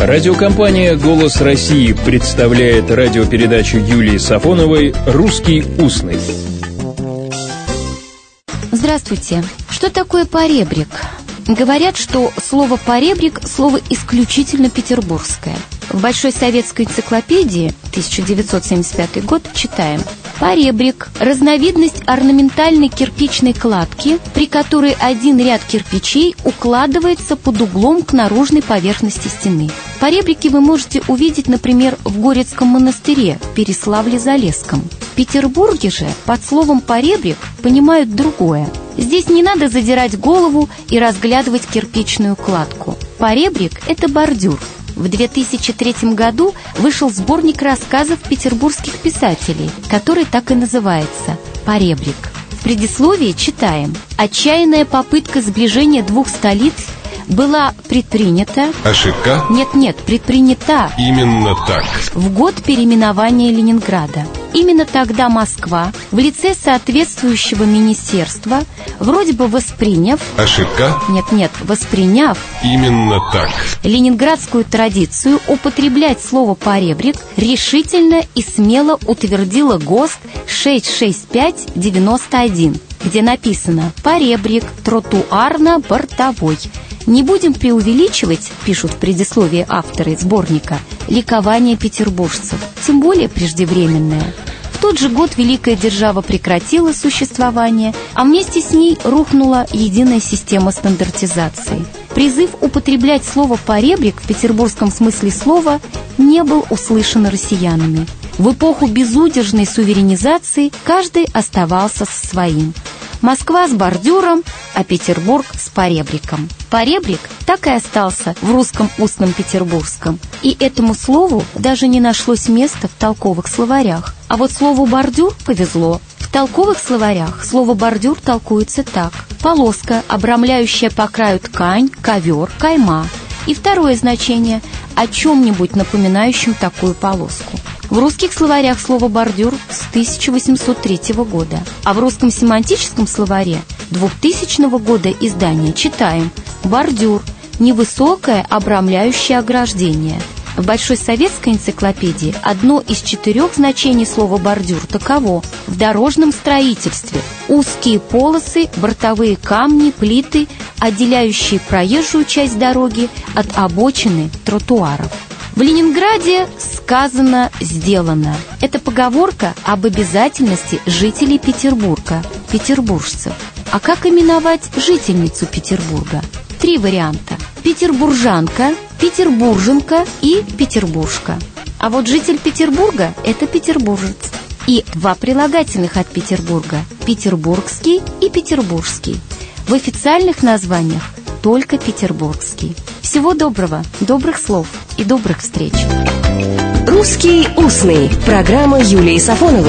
Радиокомпания «Голос России» представляет радиопередачу Юлии Сафоновой «Русский устный». Здравствуйте. Что такое поребрик? Говорят, что слово «поребрик» – слово исключительно петербургское. В Большой советской энциклопедии 1975 год читаем Поребрик – разновидность орнаментальной кирпичной кладки, при которой один ряд кирпичей укладывается под углом к наружной поверхности стены. Поребрики вы можете увидеть, например, в Горецком монастыре Переславле-Залесском. В Петербурге же под словом «поребрик» понимают другое. Здесь не надо задирать голову и разглядывать кирпичную кладку. Поребрик – это бордюр, в 2003 году вышел сборник рассказов петербургских писателей, который так и называется «Поребрик». В предисловии читаем «Отчаянная попытка сближения двух столиц была предпринята... Ошибка? Нет-нет, предпринята... Именно так. В год переименования Ленинграда. Именно тогда Москва в лице соответствующего министерства, вроде бы восприняв... Ошибка? Нет-нет, восприняв... Именно так. Ленинградскую традицию употреблять слово «поребрик» решительно и смело утвердила ГОСТ 66591 где написано «поребрик тротуарно-бортовой». Не будем преувеличивать, пишут в предисловии авторы сборника, ликование петербуржцев, тем более преждевременное. В тот же год Великая Держава прекратила существование, а вместе с ней рухнула единая система стандартизации. Призыв употреблять слово «поребрик» в петербургском смысле слова не был услышан россиянами. В эпоху безудержной суверенизации каждый оставался со своим. Москва с бордюром, а Петербург с поребриком. Поребрик так и остался в русском устном петербургском. И этому слову даже не нашлось места в толковых словарях. А вот слову «бордюр» повезло. В толковых словарях слово «бордюр» толкуется так. Полоска, обрамляющая по краю ткань, ковер, кайма. И второе значение – о чем-нибудь напоминающем такую полоску. В русских словарях слово «бордюр» с 1803 года, а в русском семантическом словаре 2000 года издания читаем «бордюр» – невысокое обрамляющее ограждение. В Большой советской энциклопедии одно из четырех значений слова «бордюр» таково – в дорожном строительстве узкие полосы, бортовые камни, плиты, отделяющие проезжую часть дороги от обочины тротуаров. В Ленинграде сказано «сделано». Это поговорка об обязательности жителей Петербурга, петербуржцев. А как именовать жительницу Петербурга? Три варианта. Петербуржанка, петербурженка и петербуржка. А вот житель Петербурга – это петербуржец. И два прилагательных от Петербурга – петербургский и петербургский. В официальных названиях только петербургский. Всего доброго, добрых слов и добрых встреч. «Русский устный» – программа Юлии Сафоновой.